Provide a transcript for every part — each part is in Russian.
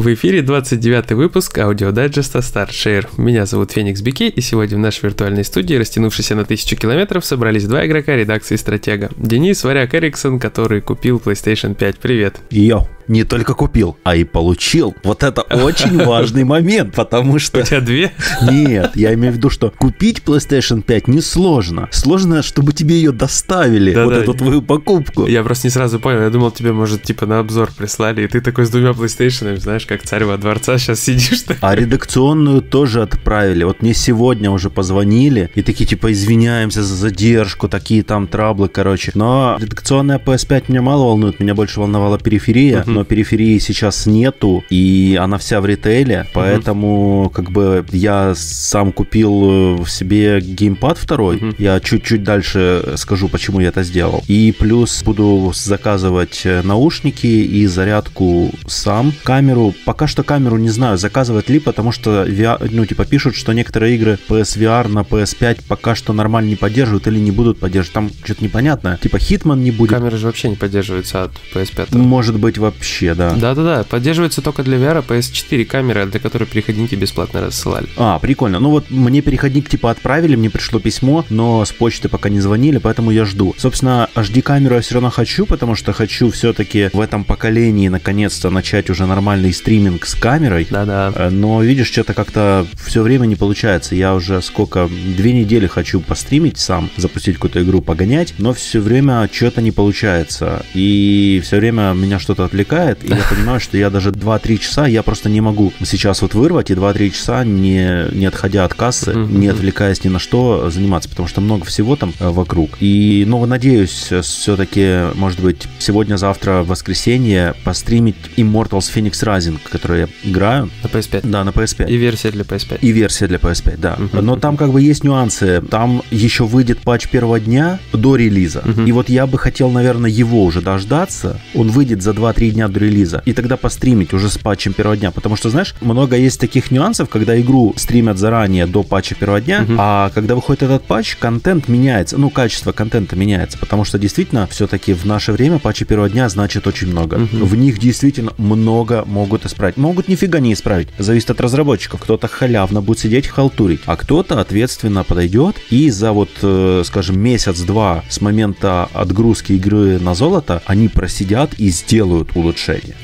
В эфире 29 выпуск аудиодайджеста Start Share. Меня зовут Феникс Бике, и сегодня в нашей виртуальной студии, растянувшейся на тысячу километров, собрались два игрока редакции Стратега. Денис Варяк Эриксон, который купил PlayStation 5. Привет. Йо не только купил, а и получил. Вот это очень важный момент, потому что... У тебя две? Нет, я имею в виду, что купить PlayStation 5 несложно. Сложно, чтобы тебе ее доставили, вот эту твою покупку. Я просто не сразу понял, я думал, тебе, может, типа на обзор прислали, и ты такой с двумя PlayStation, знаешь, как царь во дворце сейчас сидишь. А редакционную тоже отправили. Вот мне сегодня уже позвонили, и такие, типа, извиняемся за задержку, такие там траблы, короче. Но редакционная PS5 меня мало волнует, меня больше волновала периферия, но периферии сейчас нету, и она вся в ритейле, поэтому угу. как бы я сам купил в себе геймпад второй, угу. я чуть-чуть дальше скажу, почему я это сделал. И плюс буду заказывать наушники и зарядку сам. Камеру, пока что камеру не знаю, заказывать ли, потому что VR, ну типа пишут, что некоторые игры PSVR на PS5 пока что нормально не поддерживают или не будут поддерживать. Там что-то непонятное. Типа Hitman не будет. Камеры же вообще не поддерживаются от PS5. Может быть вообще да. Да-да-да, поддерживается только для VR PS4 камеры, для которой переходники бесплатно рассылали. А, прикольно. Ну вот мне переходник типа отправили, мне пришло письмо, но с почты пока не звонили, поэтому я жду. Собственно, HD-камеру я все равно хочу, потому что хочу все-таки в этом поколении наконец-то начать уже нормальный стриминг с камерой. Да-да. Э, но видишь, что-то как-то все время не получается. Я уже сколько, две недели хочу постримить сам, запустить какую-то игру, погонять, но все время что-то не получается. И все время меня что-то отвлекает и я понимаю, что я даже 2-3 часа, я просто не могу сейчас вот вырвать и 2-3 часа, не, не отходя от кассы, не отвлекаясь ни на что, заниматься, потому что много всего там э, вокруг. И, ну, надеюсь, все-таки, может быть, сегодня-завтра, в воскресенье, постримить Immortals Phoenix Rising, который я играю. На PS5? Да, на PS5. И версия для PS5? И версия для PS5, да. Но там как бы есть нюансы. Там еще выйдет патч первого дня до релиза. И вот я бы хотел, наверное, его уже дождаться. Он выйдет за 2-3 дня до релиза, и тогда постримить уже с патчем первого дня. Потому что, знаешь, много есть таких нюансов, когда игру стримят заранее до патча первого дня, угу. а когда выходит этот патч, контент меняется, ну, качество контента меняется, потому что действительно все-таки в наше время патчи первого дня значит очень много. Угу. В них действительно много могут исправить. Могут нифига не исправить. Зависит от разработчиков. Кто-то халявно будет сидеть халтурить, а кто-то ответственно подойдет и за вот, э, скажем, месяц-два с момента отгрузки игры на золото они просидят и сделают улучшение.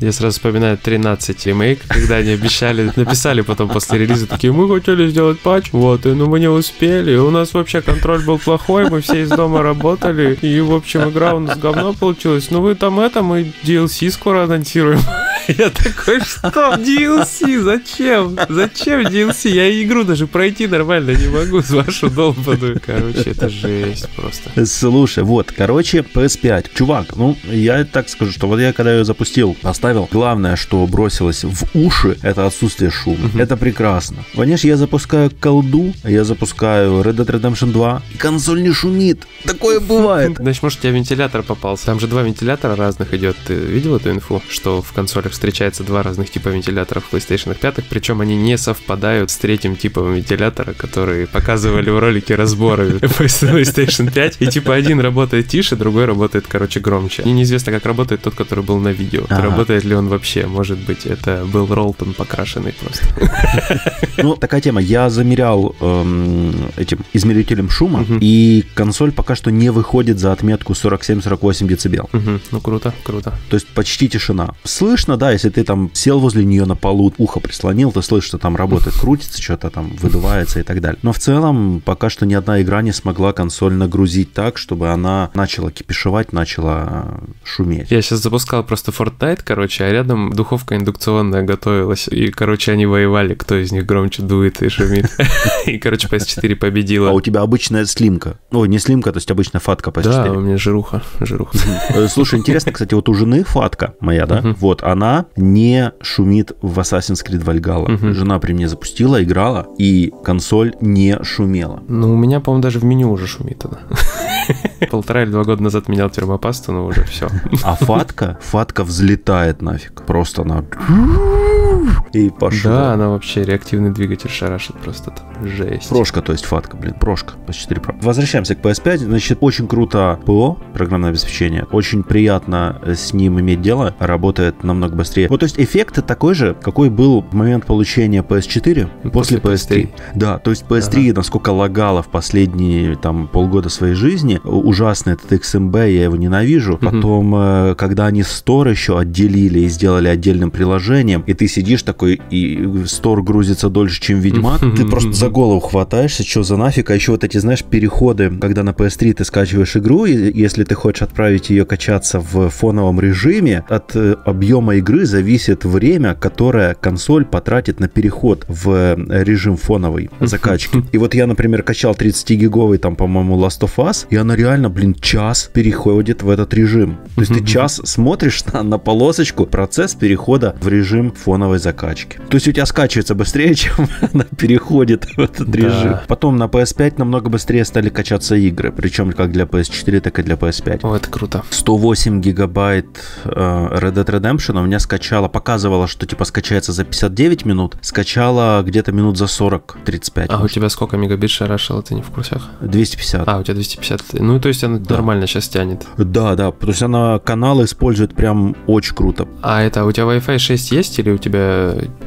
Я сразу вспоминаю 13 ремейк, когда они обещали, написали потом после релиза, такие, мы хотели сделать патч, вот, и ну мы не успели, у нас вообще контроль был плохой, мы все из дома работали, и, в общем, игра у нас говно получилась. Ну вы там это, мы DLC скоро анонсируем. Я такой, что DLC? Зачем? Зачем DLC? Я игру даже пройти нормально не могу с вашу долбаную. Короче, это жесть просто. Слушай, вот, короче, PS5. Чувак, ну, я так скажу, что вот я когда ее запустил, поставил, главное, что бросилось в уши, это отсутствие шума. Угу. Это прекрасно. Конечно, я запускаю колду, я запускаю Red Dead Redemption 2, и консоль не шумит. Такое бывает. Значит, может, у тебя вентилятор попался. Там же два вентилятора разных идет. Ты видел эту инфу, что в консолях встречается два разных типа вентиляторов в PlayStation 5, причем они не совпадают с третьим типом вентилятора, который показывали в ролике разбора PlayStation 5. И типа один работает тише, другой работает, короче, громче. И неизвестно, как работает тот, который был на видео. Ага. Работает ли он вообще? Может быть, это был Ролтон покрашенный просто. Ну, такая тема. Я замерял эм, этим измерителем шума, и консоль пока что не выходит за отметку 47-48 децибел. Ну, круто, круто. То есть почти тишина. Слышно, да, если ты там сел возле нее на полу, ухо прислонил, ты слышишь, что там работает, крутится, что-то там выдувается и так далее. Но в целом пока что ни одна игра не смогла консоль нагрузить так, чтобы она начала кипишевать, начала шуметь. Я сейчас запускал просто Fortnite, короче, а рядом духовка индукционная готовилась. И, короче, они воевали, кто из них громче дует и шумит. И, короче, PS4 победила. А у тебя обычная слимка? Ой, не слимка, то есть обычная фатка PS4. Да, у меня жируха, жируха. Э, слушай, интересно, кстати, вот у жены фатка моя, да, вот, она не шумит в Assassin's Creed Valhalla. Жена при мне запустила, играла, и консоль не шумела. Ну, у меня, по-моему, даже в меню уже шумит она. Полтора или два года назад менял термопасту, но уже все. А фатка? Фатка взлетает нафиг. Просто она и пошел. Да, она вообще реактивный двигатель шарашит просто там. Жесть. Прошка, то есть фатка, блин, прошка PS4 Pro. Возвращаемся к PS5. Значит, очень круто ПО, программное обеспечение. Очень приятно с ним иметь дело. Работает намного быстрее. Вот, то есть эффект такой же, какой был в момент получения PS4 после, после PS3. PS3. Да, то есть PS3, ага. насколько лагало в последние там полгода своей жизни, ужасно этот XMB, я его ненавижу. Угу. Потом, э, когда они Store еще отделили и сделали отдельным приложением, и ты сидишь такой, и Store грузится дольше, чем Ведьмак, ты просто за голову хватаешься, что за нафиг, а еще вот эти, знаешь, переходы, когда на PS3 ты скачиваешь игру, и если ты хочешь отправить ее качаться в фоновом режиме, от э, объема игры зависит время, которое консоль потратит на переход в режим фоновой закачки. И вот я, например, качал 30-гиговый там, по-моему, Last of Us, и она реально, блин, час переходит в этот режим. То есть ты час смотришь на, на полосочку, процесс перехода в режим фоновой закачки. То есть у тебя скачивается быстрее, чем она переходит в этот да. режим. Потом на PS5 намного быстрее стали качаться игры, причем как для PS4, так и для PS5. О, это круто. 108 гигабайт э, Red Dead Redemption у меня скачала, показывала, что типа скачается за 59 минут, скачала где-то минут за 40-35. А может. у тебя сколько мегабит шарашила, ты не в курсах? 250. А, у тебя 250. Ну, то есть она да. нормально сейчас тянет. Да, да, то есть она каналы использует прям очень круто. А это у тебя Wi-Fi 6 есть или у тебя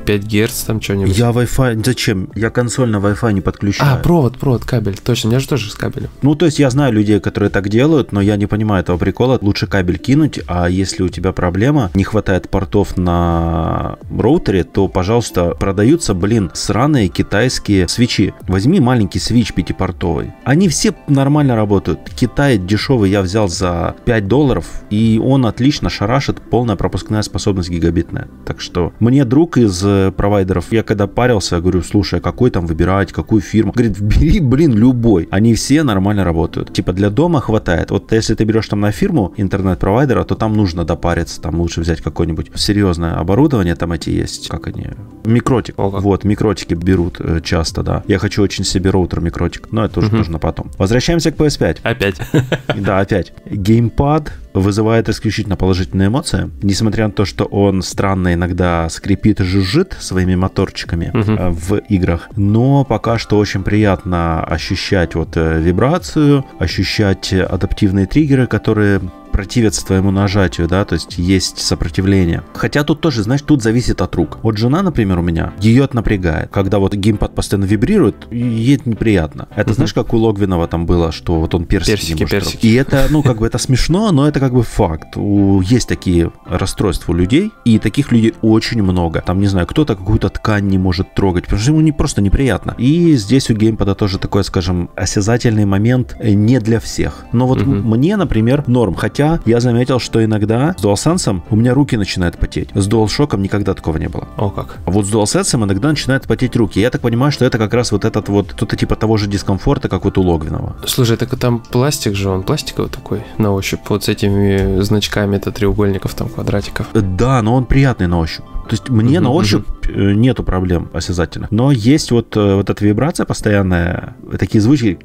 5 Гц там что-нибудь? Я Wi-Fi, зачем? Я консоль на Wi-Fi не подключаю. А, провод, провод, кабель. Точно, у меня же тоже с кабелем. Ну, то есть я знаю людей, которые так делают, но я не понимаю этого прикола. Лучше кабель кинуть, а если у тебя проблема, не хватает портов на роутере, то, пожалуйста, продаются, блин, сраные китайские свечи. Возьми маленький свич пятипортовый. Они все нормально работают. Китай дешевый я взял за 5 долларов, и он отлично шарашит, полная пропускная способность гигабитная. Так что мне друг из э, провайдеров, я когда парился, говорю, слушай, а какой там выбирать, какую фирму? Говорит, бери, блин, любой. Они все нормально работают. Типа для дома хватает. Вот если ты берешь там на фирму интернет-провайдера, то там нужно допариться, там лучше взять какое-нибудь серьезное оборудование, там эти есть, как они, микротик. Ого. Вот, микротики берут э, часто, да. Я хочу очень себе роутер микротик, но это уже угу. тоже на потом. Возвращаемся к PS5. Опять. Да, опять. Геймпад вызывает исключительно положительные эмоции, несмотря на то, что он странно иногда скрипит и жужжит своими моторчиками угу. в играх, но пока что очень приятно ощущать вот э, вибрацию, ощущать адаптивные триггеры, которые противятся твоему нажатию, да, то есть есть сопротивление. Хотя тут тоже, знаешь, тут зависит от рук. Вот жена, например, у меня, ее это напрягает. Когда вот геймпад постоянно вибрирует, ей это неприятно. Это угу. знаешь, как у Логвинова там было, что вот он персики, персики не может персики. И это, ну, как бы это смешно, но это как бы факт. У, есть такие расстройства у людей, и таких людей очень много. Там, не знаю, кто-то какую-то ткань не может трогать, потому что ему не, просто неприятно. И здесь у геймпада тоже такой, скажем, осязательный момент не для всех. Но вот угу. мне, например, норм. Хотя Хотя я заметил, что иногда с DualSense у меня руки начинают потеть. С DualShock никогда такого не было. О, как. А вот с DualSense иногда начинают потеть руки. Я так понимаю, что это как раз вот этот вот, что-то типа того же дискомфорта, как вот у Логвинова. Слушай, так там пластик же, он пластиковый такой на ощупь, вот с этими значками это треугольников, там квадратиков. Да, но он приятный на ощупь. То есть мне uh-huh, на ощупь uh-huh. нету проблем осязательных. Но есть вот, э, вот эта вибрация постоянная, такие звуки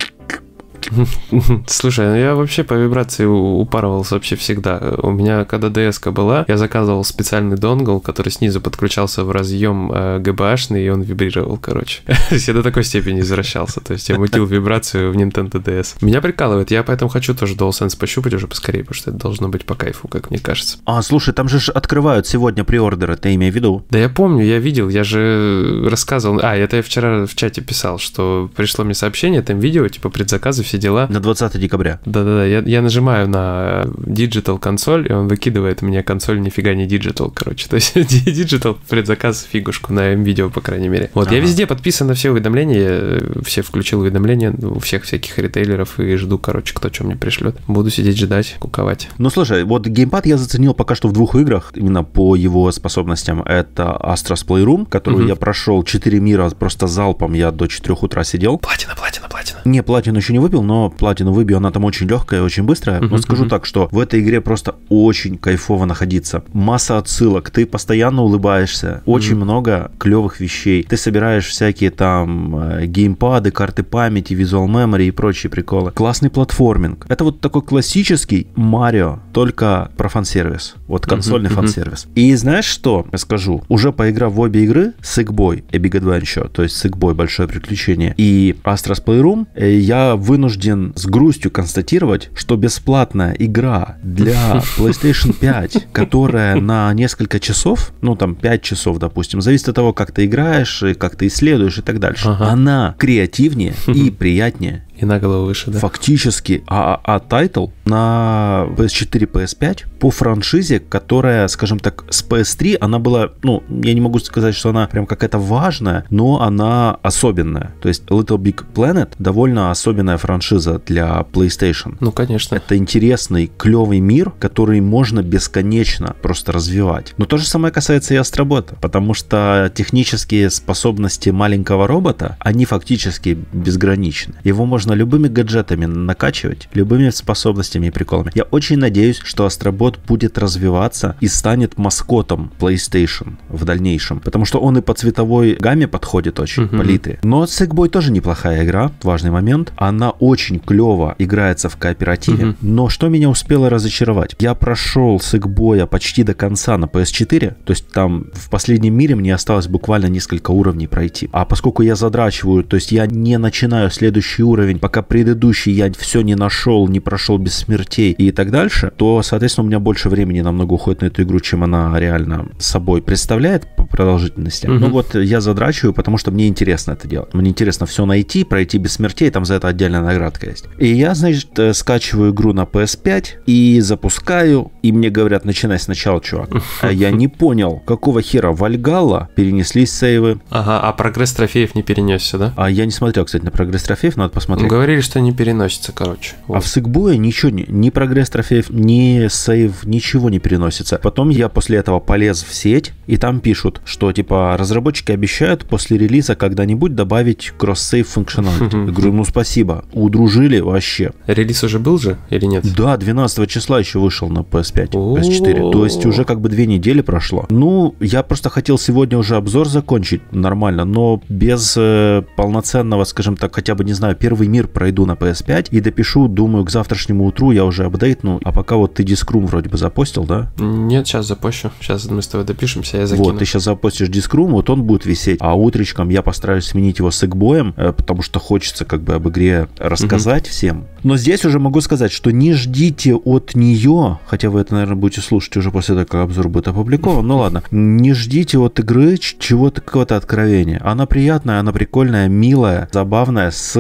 Слушай, ну я вообще по вибрации упарывался вообще всегда. У меня, когда ds была, я заказывал специальный донгл, который снизу подключался в разъем э, GBH, и он вибрировал, короче. я до такой степени извращался. То есть я мутил вибрацию в Nintendo DS. Меня прикалывает, я поэтому хочу тоже DualSense пощупать уже поскорее, потому что это должно быть по кайфу, как мне кажется. А, слушай, там же открывают сегодня приордеры, ты имей в виду? Да я помню, я видел, я же рассказывал. А, это я вчера в чате писал, что пришло мне сообщение, там видео, типа предзаказы, все дела. На 20 декабря. Да-да-да, я, я нажимаю на Digital консоль, и он выкидывает мне консоль нифига не Digital, короче. То есть Digital предзаказ фигушку на видео, по крайней мере. Вот, ага. я везде подписан на все уведомления, все включил уведомления у всех всяких ритейлеров и жду, короче, кто что мне пришлет. Буду сидеть ждать, куковать. Ну, слушай, вот геймпад я заценил пока что в двух играх, именно по его способностям. Это Astros Playroom, которую угу. я прошел 4 мира просто залпом, я до 4 утра сидел. Платина, платина, платина. Не, платину еще не выпил, но платину выбью, она там очень легкая, очень быстрая. Но скажу так, что в этой игре просто очень кайфово находиться. Масса отсылок, ты постоянно улыбаешься, очень много клевых вещей. Ты собираешь всякие там э, геймпады, карты памяти, визуал memory и прочие приколы. Классный платформинг. Это вот такой классический Марио, только про фан-сервис. Вот консольный фан-сервис. И знаешь что? Я скажу. Уже поиграв в обе игры, Sickboy и Big Adventure, то есть Sickboy Большое Приключение и Astros Playroom, э, я вынужден с грустью констатировать, что бесплатная игра для PlayStation 5, которая на несколько часов, ну там 5 часов, допустим, зависит от того, как ты играешь, и как ты исследуешь и так дальше, Ага. она креативнее и приятнее И на голову выше, да? Фактически, а, а title на PS4, PS5 по франшизе, которая, скажем так, с PS3, она была, ну, я не могу сказать, что она прям какая-то важная, но она особенная. То есть Little Big Planet довольно особенная франшиза для PlayStation. Ну, конечно. Это интересный, клевый мир, который можно бесконечно просто развивать. Но то же самое касается и Астробота, потому что технические способности маленького робота, они фактически безграничны. Его можно любыми гаджетами накачивать, любыми способностями и приколами. Я очень надеюсь, что Астробот будет развиваться и станет маскотом PlayStation в дальнейшем, потому что он и по цветовой гамме подходит очень, Мгм. политый. Но Sickboy тоже неплохая игра, важный момент. Она очень клево играется в кооперативе, Мгм. но что меня успело разочаровать? Я прошел Sickboy почти до конца на PS4, то есть там в последнем мире мне осталось буквально несколько уровней пройти. А поскольку я задрачиваю, то есть я не начинаю следующий уровень, пока предыдущий я все не нашел, не прошел без смертей и так дальше, то, соответственно, у меня больше времени намного уходит на эту игру, чем она реально собой представляет по продолжительности. Мгм. Ну вот я задрачиваю, потому что мне интересно это делать. Мне интересно все найти, пройти без смертей, там за это отдельная наградка есть. И я, значит, э, скачиваю игру на PS5 и запускаю, и мне говорят, начинай сначала, чувак. А я не понял, какого хера Вальгалла перенеслись сейвы. Ага, а прогресс трофеев не перенесся, да? А я не смотрел, кстати, на прогресс трофеев, надо посмотреть. Говорили, что не переносится, короче. А Вот. в Сикбое ничего, не, ни прогресс трофеев, ни сейв, ничего не переносится. Потом я после этого полез в сеть, и там пишут, что типа разработчики обещают после релиза когда-нибудь добавить кросс-сейв функционалити. Я говорю, ну спасибо, удружили вообще. Релиз уже был же или нет? Да, 12 числа еще вышел на PS5, О. PS4. То есть уже как бы две недели прошло. Ну, я просто хотел сегодня уже обзор закончить нормально, но без э, полноценного, скажем так, хотя бы, не знаю, первый мир пройду на PS5 и допишу, думаю, к завтрашнему утру я уже апдейтну. А пока вот ты дискрум вроде бы запостил, да? Нет, сейчас запущу. Сейчас мы с тобой допишемся, я закину. Вот, ты сейчас запостишь дискрум, вот он будет висеть, а утречком я постараюсь сменить его с экбоем, э, потому что хочется как бы об игре рассказать всем. Но здесь уже могу сказать, что не ждите от нее, хотя вы это, наверное, будете слушать уже после того, как обзор будет опубликован, ну ладно, не ждите от игры чего-то, какого-то откровения. Она приятная, она прикольная, милая, забавная, с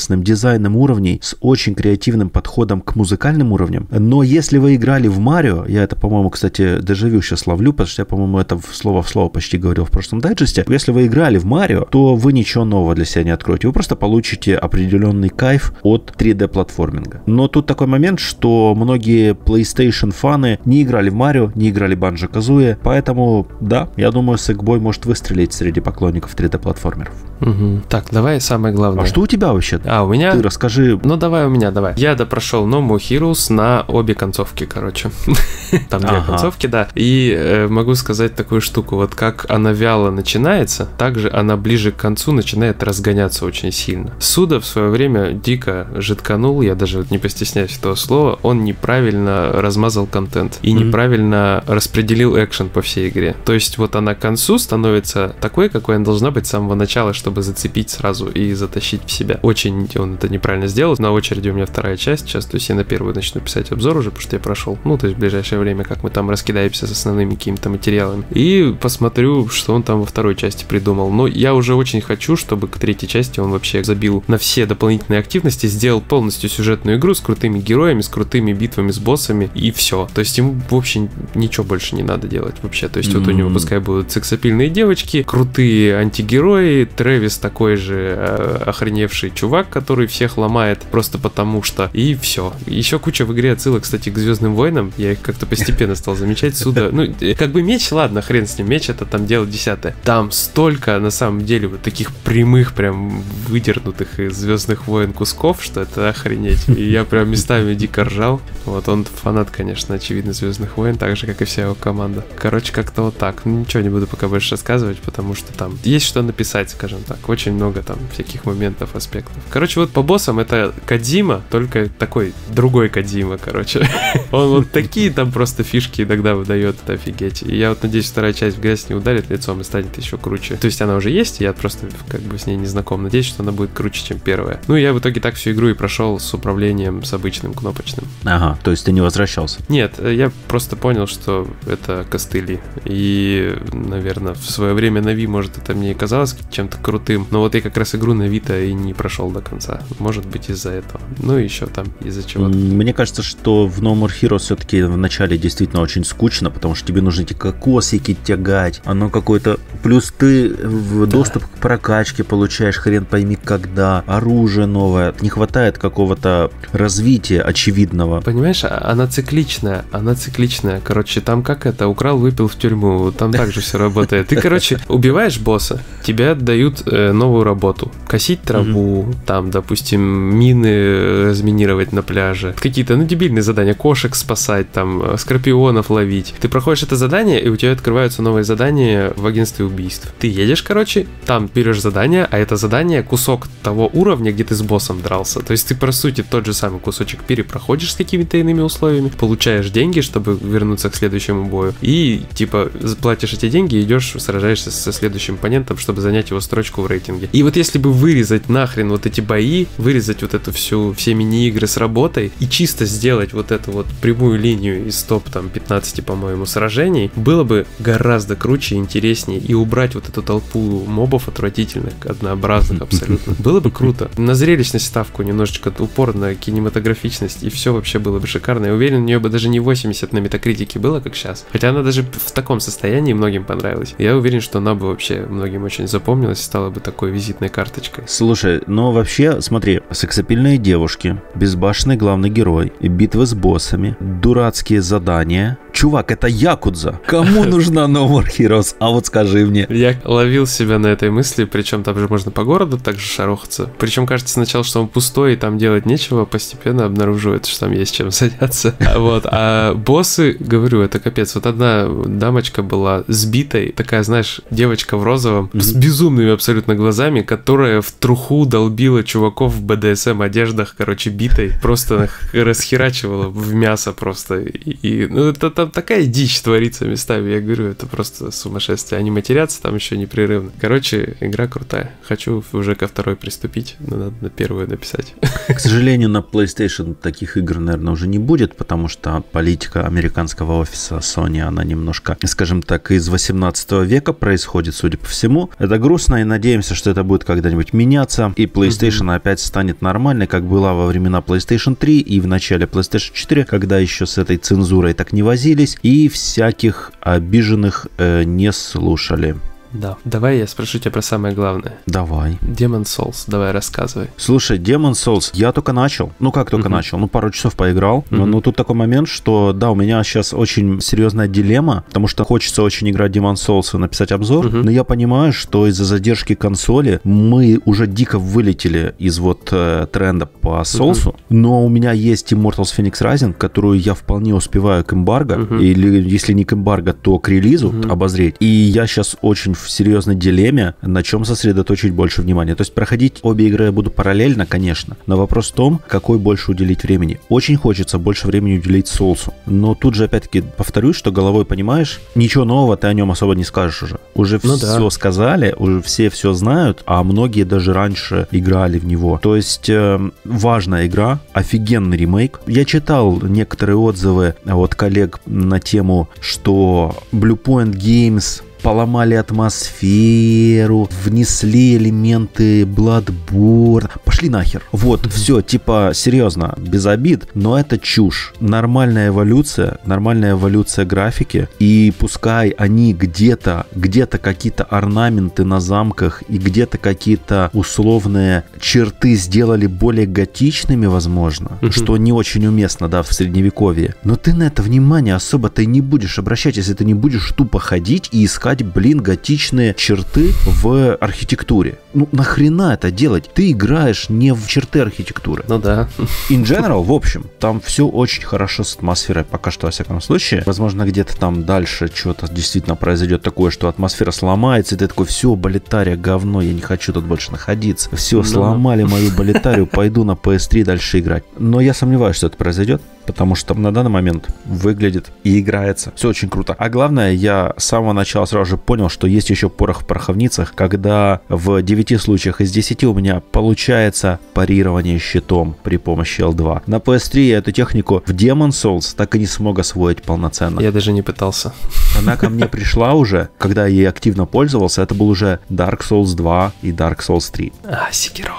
интересным дизайном уровней, с очень креативным подходом к музыкальным уровням. Но если вы играли в Марио, я это, по-моему, кстати, дежавю сейчас ловлю, потому что я, по-моему, это слово в слово почти говорил в прошлом дайджесте. Если вы играли в Марио, то вы ничего нового для себя не откроете. Вы просто получите определенный кайф от 3D-платформинга. Но тут такой момент, что многие PlayStation фаны не играли в Марио, не играли в Банжо Казуе, поэтому, да, я думаю, Сэкбой может выстрелить среди поклонников 3D-платформеров. Мгм. Так, давай самое главное. А что у тебя вообще? А, у меня... Ты расскажи. Ну давай у меня, давай. Я допрошел No More Heroes на обе концовки, короче. Там две Ага. концовки, да. И э, могу сказать такую штуку. Вот как она вяло начинается, так же она ближе к концу начинает разгоняться очень сильно. Суда в свое время дико жидканул, я даже не постесняюсь этого слова, он неправильно размазал контент и неправильно распределил экшен по всей игре. То есть вот она к концу становится такой, какой она должна быть с самого начала, чтобы зацепить сразу и затащить в себя. Очень он это неправильно сделал. На очереди у меня вторая часть сейчас, то есть я на первую начну писать обзор уже, потому что я прошел. Ну, то есть в ближайшее время, как мы там раскидаемся с основными какими-то материалами. И посмотрю, что он там во второй части придумал. Но я уже очень хочу, чтобы к третьей части он вообще забил на все дополнительные активности, сделал полностью сюжетную игру с крутыми героями, с крутыми битвами, с боссами и все. То есть ему вообще ничего больше не надо делать вообще. То есть вот у него пускай будут сексапильные девочки, крутые антигерои, Трэвис такой же э, охреневший чувак, который всех ломает просто потому что. И все. Еще куча в игре отсылок, кстати, к Звездным войнам. Я их как-то постепенно стал замечать. Суда. Ну, э, как бы меч, ладно, хрен с ним. Меч, это там дело десятое. Там столько, на самом деле, вот таких прямых, прям выдернутых из Звездных войн кусков, что это охренеть. И я прям местами дико ржал. Вот он фанат, конечно, очевидно, Звездных войн, так же, как и вся его команда. Короче, как-то вот так. Ну, ничего не буду пока больше рассказывать, потому что там есть что написать, скажем так. Очень много там всяких моментов, аспектов. Короче, вот по боссам это Кадима, только такой другой Кадима, короче. Он вот такие там просто фишки иногда выдает, это офигеть. И я вот надеюсь, вторая часть в грязь не ударит лицом и станет еще круче. То есть она уже есть, я просто как бы с ней не знаком. Надеюсь, что она будет круче, чем первая. Ну, я в итоге так всю игру и прошел с управлением с обычным кнопочным. Ага, то есть ты не возвращался? Нет, я просто понял, что это костыли. И, наверное, в свое время на Ви, может, это мне казалось чем-то крутым. Но вот я как раз игру на Вита и не прошел до конца. Может быть, из-за этого. Ну, и еще там из-за чего-то. Мне кажется, что в No More Heroes все-таки в начале действительно очень скучно, потому что тебе нужно эти кокосики тягать. Оно какое-то... Плюс ты в да. доступ к прокачке получаешь хрен пойми когда. Оружие новое. Не хватает какого-то развития очевидного. Понимаешь, а, она цикличная. Она цикличная. Короче, там как это? Украл, выпил в тюрьму. Там также все работает. Ты, короче, убиваешь босса, тебе дают э, новую работу. Косить траву, там, допустим, мины разминировать на пляже. Какие-то, ну, дебильные задания. Кошек спасать, там, э, скорпионов ловить. Ты проходишь это задание, и у тебя открываются новые задания в агентстве убийств. Ты едешь, короче, там берешь задание, а это задание кусок того уровня, где ты с боссом дрался. То есть ты, по сути, тот же самый кусочек перепроходишь с какими-то иными условиями, получаешь деньги, чтобы вернуться к следующему бою, и, типа, платишь эти деньги идешь, сражаешься со следующим оппонентом, чтобы занять его строчку в рейтинге. И вот если бы вырезать нахрен вот эти бои, вырезать вот эту всю, все мини-игры с работой и чисто сделать вот эту вот прямую линию из топ там 15, по-моему, сражений, было бы гораздо круче и интереснее и убрать вот эту толпу мобов отвратительных, однообразных абсолютно. Было бы круто. На зрелищность ставку немножечко упор на кинематографичность, и все вообще было бы шикарно. Я уверен, у нее бы даже не 80 на метакритике было, как сейчас. Хотя она даже в таком состоянии многим понравилась. Я уверен, что она бы вообще многим очень запомнилась стала бы такой визитной карточкой. Слушай, но вообще, смотри, сексапильные девушки, безбашенный главный герой, битвы с боссами, дурацкие задания, Чувак, это Якудза. Кому нужна No More Heroes? А вот скажи мне. Я ловил себя на этой мысли, причем там же можно по городу также шарохаться. Причем кажется сначала, что он пустой и там делать нечего, постепенно обнаруживается, что там есть чем заняться. А вот, а боссы, говорю, это капец. Вот одна дамочка была сбитой, такая, знаешь, девочка в розовом, mm-hmm. с безумными абсолютно глазами, которая в труху долбила чуваков в БДСМ одеждах, короче, битой, просто расхерачивала в мясо просто. И, и ну, это там такая дичь творится местами, я говорю, это просто сумасшествие. Они матерятся там еще непрерывно. Короче, игра крутая. Хочу уже ко второй приступить, но надо на первую написать. К сожалению, на PlayStation таких игр, наверное, уже не будет, потому что политика американского офиса Sony, она немножко, скажем так, из 18 века происходит, судя по всему. Это грустно, и надеемся, что это будет когда-нибудь меняться, и PlayStation mm-hmm. опять станет нормальной, как была во времена PlayStation 3 и в начале PlayStation 4, когда еще с этой цензурой так не возили согласились и всяких обиженных э, не слушали. Да. Давай я спрошу тебя про самое главное. Давай. Demon Souls, давай рассказывай. Слушай, Demon Souls, я только начал. Ну как только uh-huh. начал? Ну пару часов поиграл. Uh-huh. Но, но тут такой момент, что да, у меня сейчас очень серьезная дилемма, потому что хочется очень играть Demon Souls и написать обзор, uh-huh. но я понимаю, что из-за задержки консоли мы уже дико вылетели из вот э, тренда по Souls, uh-huh. но у меня есть Immortals Phoenix Rising, которую я вполне успеваю к эмбарго, uh-huh. или если не к эмбарго, то к релизу uh-huh. обозреть. И я сейчас очень в серьезной дилемме, на чем сосредоточить больше внимания. То есть проходить обе игры я буду параллельно, конечно, но вопрос в том, какой больше уделить времени. Очень хочется больше времени уделить Соусу, но тут же опять-таки повторюсь, что головой понимаешь, ничего нового ты о нем особо не скажешь уже. Уже ну все да. сказали, уже все все знают, а многие даже раньше играли в него. То есть э, важная игра, офигенный ремейк. Я читал некоторые отзывы от коллег на тему, что Blue Point Games поломали атмосферу, внесли элементы Bloodborne, пошли нахер. Вот, все, типа, серьезно, без обид, но это чушь. Нормальная эволюция, нормальная эволюция графики, и пускай они где-то, где-то какие-то орнаменты на замках и где-то какие-то условные черты сделали более готичными, возможно, что не очень уместно, да, в средневековье. Но ты на это внимание особо-то и не будешь обращать, если ты не будешь тупо ходить и искать, блин, готичные черты в архитектуре. Ну, нахрена это делать? Ты играешь не в черты архитектуры. Ну да. In general, в общем, там все очень хорошо с атмосферой, пока что, во всяком случае. Возможно, где-то там дальше что-то действительно произойдет такое, что атмосфера сломается, и ты такой, все, болетария, говно, я не хочу тут больше находиться. Все, ну сломали мою болетарию, пойду на PS3 дальше играть. Но я сомневаюсь, что это произойдет потому что на данный момент выглядит и играется. Все очень круто. А главное, я с самого начала сразу же понял, что есть еще порох в пороховницах, когда в 9 случаях из 10 у меня получается парирование щитом при помощи L2. На PS3 я эту технику в Demon Souls так и не смог освоить полноценно. Я даже не пытался. Она ко мне пришла уже, когда я ей активно пользовался, это был уже Dark Souls 2 и Dark Souls 3. А, Секиро,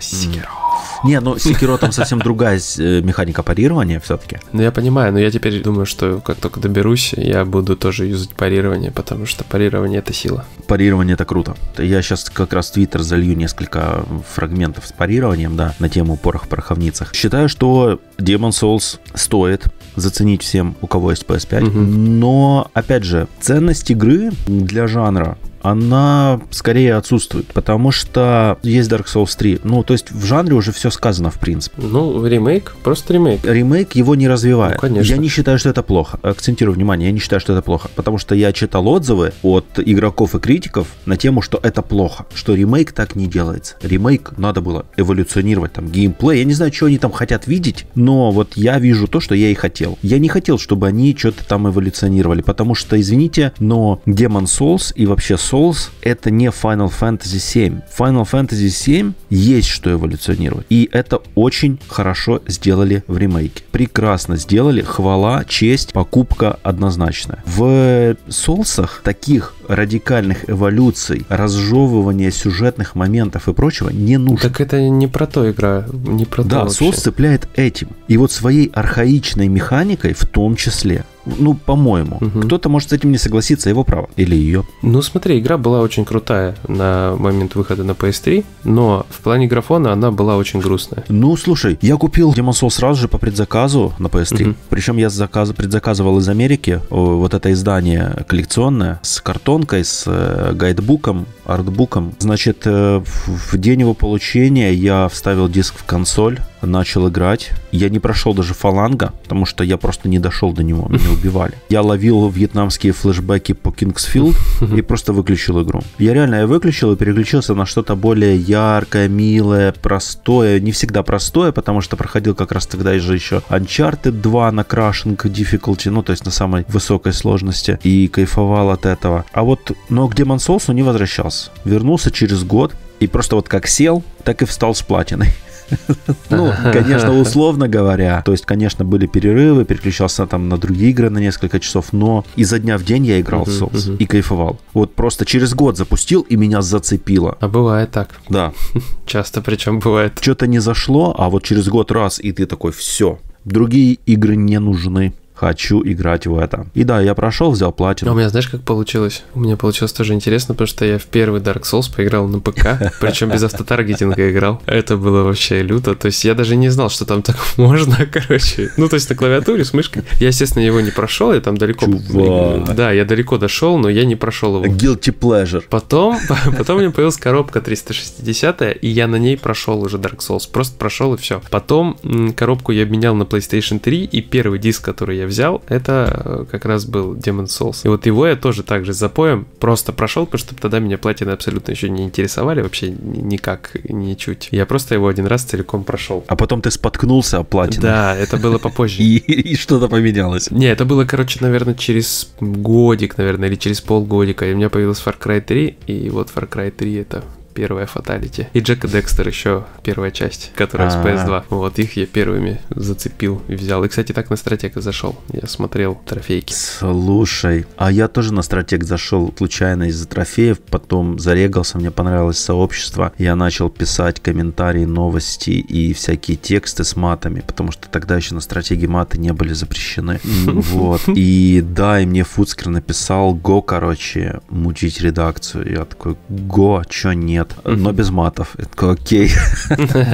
Секиро. Не, ну Секиро там совсем другая э, механика парирования все-таки. Ну я понимаю, но я теперь думаю, что как только доберусь, я буду тоже юзать парирование, потому что парирование это сила. Парирование это круто. Я сейчас как раз в Твиттер залью несколько фрагментов с парированием, да, на тему порох в пороховницах. Считаю, что Demon Souls стоит заценить всем, у кого есть PS5. Угу. Но, опять же, ценность игры для жанра она скорее отсутствует, потому что есть Dark Souls 3. Ну, то есть в жанре уже все сказано, в принципе. Ну, ремейк, просто ремейк. Ремейк его не развивает. Ну, конечно. Я не считаю, что это плохо. Акцентирую внимание, я не считаю, что это плохо, потому что я читал отзывы от игроков и критиков на тему, что это плохо, что ремейк так не делается. Ремейк надо было эволюционировать, там, геймплей. Я не знаю, что они там хотят видеть, но вот я вижу то, что я и хотел. Я не хотел, чтобы они что-то там эволюционировали, потому что, извините, но Demon Souls и вообще Souls это не Final Fantasy 7. Final Fantasy 7 есть что эволюционировать. И это очень хорошо сделали в ремейке. Прекрасно сделали. Хвала, честь, покупка однозначная. В Соусах таких радикальных эволюций, разжевывания сюжетных моментов и прочего не нужно. Так это не про то игра, не про да, то Да, Соус цепляет этим. И вот своей архаичной механикой в том числе. Ну, по-моему. Угу. Кто-то может с этим не согласиться, его право. Или ее. Ну, смотри, игра была очень крутая на момент выхода на PS3, но в плане графона она была очень грустная. Ну, слушай, я купил Demon Souls сразу же по предзаказу на PS3. Угу. Причем я заказ, предзаказывал из Америки вот это издание коллекционное с картонкой, с э, гайдбуком, артбуком. Значит, э, в день его получения я вставил диск в консоль, начал играть. Я не прошел даже фаланга, потому что я просто не дошел до него, меня убивали. Я ловил вьетнамские флешбеки по Кингсфилд и просто выключил игру. Я реально я выключил и переключился на что-то более яркое, милое, простое. Не всегда простое, потому что проходил как раз тогда же еще Uncharted 2 на Crashing Difficulty, ну то есть на самой высокой сложности, и кайфовал от этого. А вот, но к Demon Souls не возвращался. Вернулся через год, и просто вот как сел, так и встал с платиной. Ну, конечно, условно говоря. То есть, конечно, были перерывы, переключался там на другие игры на несколько часов, но изо дня в день я играл в Souls и кайфовал. Вот просто через год запустил и меня зацепило. А бывает так. Да. Часто причем бывает. Что-то не зашло, а вот через год раз, и ты такой, все, другие игры не нужны хочу играть в это. И да, я прошел, взял платину. А у меня знаешь, как получилось? У меня получилось тоже интересно, потому что я в первый Dark Souls поиграл на ПК, причем без автотаргетинга играл. Это было вообще люто. То есть я даже не знал, что там так можно, короче. Ну, то есть на клавиатуре с мышкой. Я, естественно, его не прошел, я там далеко... Чувак. Да, я далеко дошел, но я не прошел его. Guilty pleasure. Потом, потом у меня появилась коробка 360, и я на ней прошел уже Dark Souls. Просто прошел и все. Потом коробку я обменял на PlayStation 3, и первый диск, который я взял, это э, как раз был Demon Souls. И вот его я тоже так же с запоем просто прошел, потому что тогда меня платины абсолютно еще не интересовали вообще никак, ничуть. Я просто его один раз целиком прошел. А потом ты споткнулся о платину. Да, это было попозже. И, что-то поменялось. Не, это было, короче, наверное, через годик, наверное, или через полгодика. И у меня появился Far Cry 3, и вот Far Cry 3 это первая Фаталити. И Джек и Декстер еще первая часть, которая с PS2. Вот их я первыми зацепил и взял. И, кстати, так на стратег зашел. Я смотрел трофейки. Слушай, а я тоже на стратег зашел случайно из-за трофеев, потом зарегался, мне понравилось сообщество. Я начал писать комментарии, новости и всякие тексты с матами, потому что тогда еще на стратегии маты не были запрещены. Вот. И да, и мне Фуцкер написал Го, короче, мучить редакцию. Я такой, Го, чё нет? Но без матов. Я такой, окей.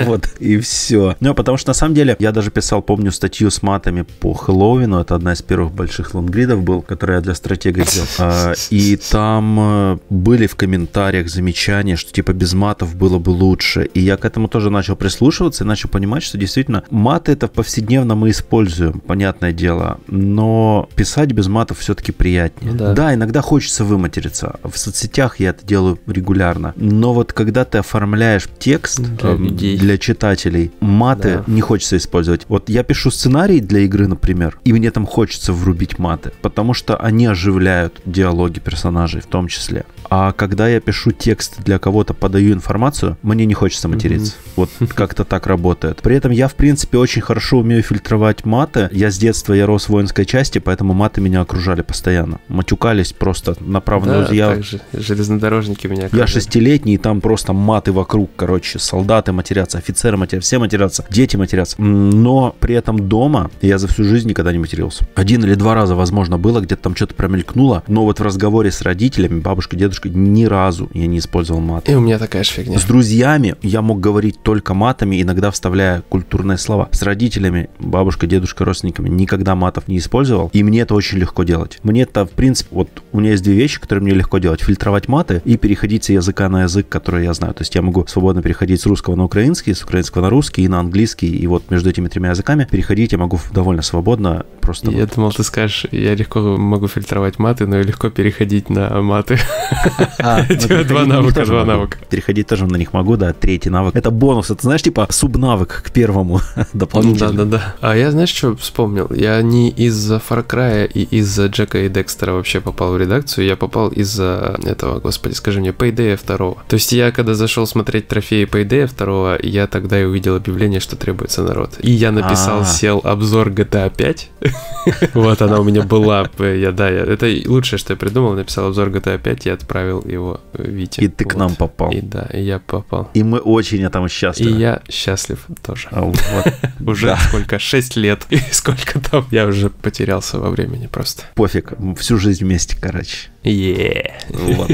Вот, и все. Ну, потому что на самом деле я даже писал, помню, статью с матами по Хэллоуину. Это одна из первых больших лонгридов был, который я для стратега сделал. А, и там э, были в комментариях замечания, что типа без матов было бы лучше. И я к этому тоже начал прислушиваться и начал понимать, что действительно маты это повседневно мы используем, понятное дело. Но писать без матов все-таки приятнее. Ну, да, иногда хочется выматериться. В соцсетях я это делаю регулярно. Но вот когда ты оформляешь текст для, э, для читателей, маты да. не хочется использовать. Вот я пишу сценарий для игры, например, и мне там хочется врубить маты, потому что они оживляют диалоги персонажей в том числе. А когда я пишу текст для кого-то, подаю информацию, мне не хочется материться. Mm-hmm. Вот как-то так работает. При этом я, в принципе, очень хорошо умею фильтровать маты. Я с детства, я рос в воинской части, поэтому маты меня окружали постоянно. Матюкались просто направо. Да, я... также железнодорожники меня окружали. Я шестилетний, там просто маты вокруг, короче, солдаты матерятся, офицеры матерятся, все матерятся, дети матерятся. Но при этом дома я за всю жизнь никогда не матерился. Один или два раза, возможно, было, где-то там что-то промелькнуло, но вот в разговоре с родителями, бабушкой, дедушкой, ни разу я не использовал мат. И у меня такая же фигня. С друзьями я мог говорить только матами, иногда вставляя культурные слова. С родителями, бабушкой, дедушкой, родственниками никогда матов не использовал, и мне это очень легко делать. Мне это, в принципе, вот у меня есть две вещи, которые мне легко делать. Фильтровать маты и переходить с языка на язык, который я знаю. То есть я могу свободно переходить с русского на украинский, с украинского на русский и на английский. И вот между этими тремя языками переходить я могу довольно свободно. Просто я вот. думал, ты скажешь, я легко могу фильтровать маты, но и легко переходить на маты. А, ну, два навыка, два навыка. Переходить тоже на них могу, да, третий навык. Это бонус, это знаешь, типа субнавык к первому дополнительно. Да, да, да. А я знаешь, что вспомнил? Я не из-за Far Cry и из-за Джека и Декстера вообще попал в редакцию, я попал из-за этого, господи, скажи мне, Payday 2. То есть я, когда зашел смотреть трофеи Payday 2, я тогда и увидел объявление, что требуется народ. И я написал, а. сел обзор GTA 5. Вот она у меня была. Я, да, это лучшее, что я придумал. Написал обзор GTA 5 и отправил его Вите. И ты к нам попал. И да, и я попал. И мы очень этому счастливы. И я счастлив тоже. А уже сколько? Шесть лет. И сколько там? Я уже потерялся во времени просто. Пофиг. Всю жизнь вместе, короче. Yeah. Вот.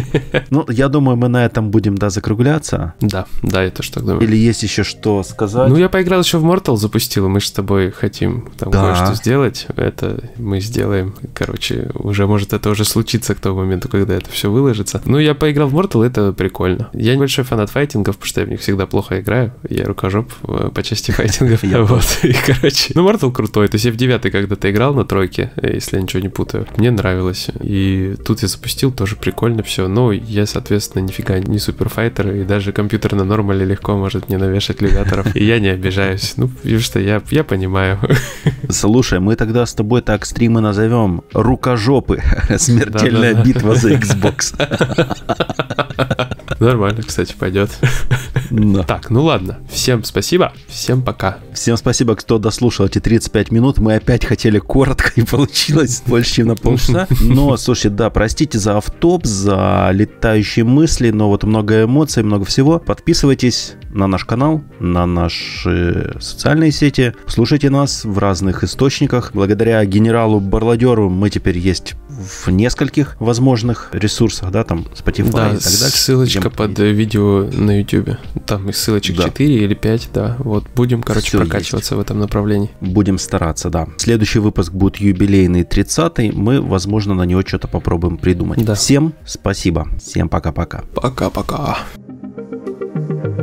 Ну, я думаю, мы на этом будем, да, закругляться. Да, да, это что думаю. Или есть еще что сказать? Ну, я поиграл еще в Mortal, запустил, мы же с тобой хотим там да. кое-что сделать. Это мы сделаем. Короче, уже, может, это уже случится к тому моменту, когда это все выложится. Ну, я поиграл в Mortal, это прикольно. Я небольшой фанат файтингов, потому что я в них всегда плохо играю. Я рукожоп э, по части файтингов. Вот, и, короче, ну, Mortal крутой. То есть я в девятый когда-то играл на тройке, если я ничего не путаю. Мне нравилось. И тут я запустил, тоже прикольно все. Но я, соответственно, нифига не суперфайтер, и даже компьютер на нормале легко может мне навешать лигаторов. И я не обижаюсь. Ну, видишь, что я, я понимаю. Слушай, мы тогда с тобой так стримы назовем рукожопы. Смертельная битва за Xbox. Нормально, кстати, пойдет. Да. Так, ну ладно. Всем спасибо. Всем пока. Всем спасибо, кто дослушал эти 35 минут. Мы опять хотели коротко, и получилось больше, чем на полчаса. Но, слушай, да, простите за автоп, за летающие мысли, но вот много эмоций, много всего. Подписывайтесь на наш канал, на наши социальные сети. Слушайте нас в разных источниках. Благодаря генералу Барладеру мы теперь есть в нескольких возможных ресурсах, да, там Spotify да, и так далее. ссылочка под видео на YouTube. Там их ссылочек да. 4 или 5, да. Вот будем, короче, Все прокачиваться есть. в этом направлении. Будем стараться, да. Следующий выпуск будет юбилейный 30-й. Мы, возможно, на него что-то попробуем придумать. Да. Всем спасибо. Всем пока-пока. Пока-пока. thank you